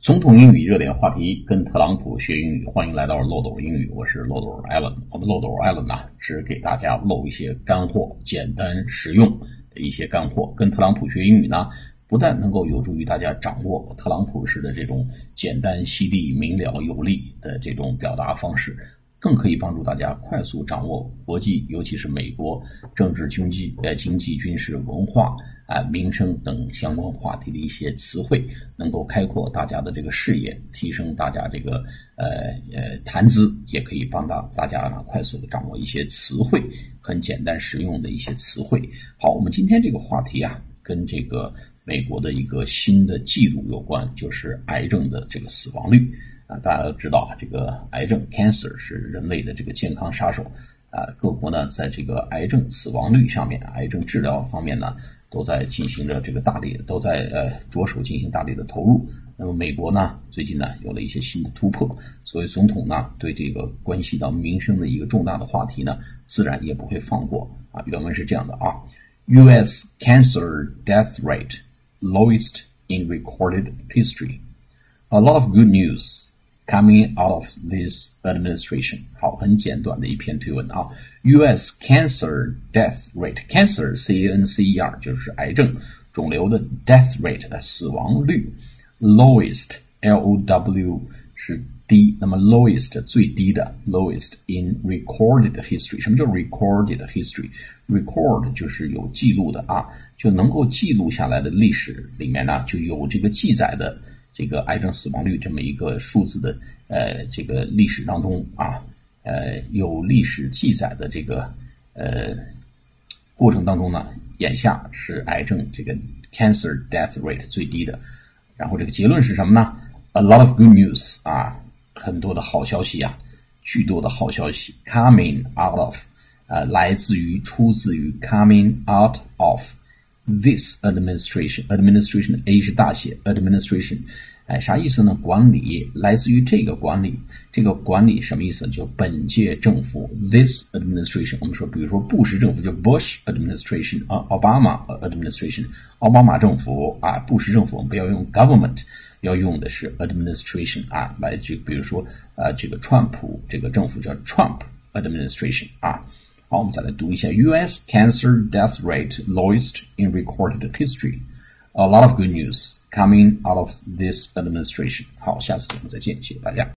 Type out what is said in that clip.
总统英语热点话题，跟特朗普学英语，欢迎来到漏斗英语，我是漏斗艾伦。我们漏斗艾伦呢，是给大家漏一些干货，简单实用的一些干货。跟特朗普学英语呢，不但能够有助于大家掌握特朗普式的这种简单犀利、明了有力的这种表达方式。更可以帮助大家快速掌握国际，尤其是美国政治、经济、呃经济、军事、文化啊、民生等相关话题的一些词汇，能够开阔大家的这个视野，提升大家这个呃呃谈资，也可以帮到大家呢快速的掌握一些词汇，很简单实用的一些词汇。好，我们今天这个话题啊，跟这个美国的一个新的记录有关，就是癌症的这个死亡率。啊，大家都知道啊，这个癌症 （cancer） 是人类的这个健康杀手啊。各国呢，在这个癌症死亡率上面、癌症治疗方面呢，都在进行着这个大力，都在呃着手进行大力的投入。那么美国呢，最近呢有了一些新的突破，所以总统呢对这个关系到民生的一个重大的话题呢，自然也不会放过啊。原文是这样的啊：U.S. cancer death rate lowest in recorded history. A lot of good news. Coming out of this administration，好，很简短的一篇推文啊。U.S. cancer death rate，cancer c a n c e r 就是癌症肿瘤的 death rate 的死亡率，lowest l o w 是低，那么 lowest 最低的 lowest in recorded history，什么叫 recorded history？record 就是有记录的啊，就能够记录下来的历史里面呢，就有这个记载的。 这个癌症死亡率这么一个数字的呃这个历史当中啊呃有历史记载的这个呃过程当中呢，眼下是癌症这个 cancer death rate 最低的，然后这个结论是什么呢？A lot of good news 啊，很多的好消息啊，巨多的好消息 coming out of 呃来自于出自于 coming out of。This administration, administration A 是大写，administration，哎，啥意思呢？管理来自于这个管理，这个管理什么意思？就本届政府，this administration，我们说，比如说布什政府就 Bush administration 啊，奥巴马 administration，奥巴马政府啊，布什政府，我们不要用 government，要用的是 administration 啊，来就比如说啊，这个川普这个政府叫 Trump administration 啊。好，我们再来读一下：U.S. cancer death rate lowest in recorded history. A lot of good news coming out of this administration. 好，下次节目再见，谢谢大家。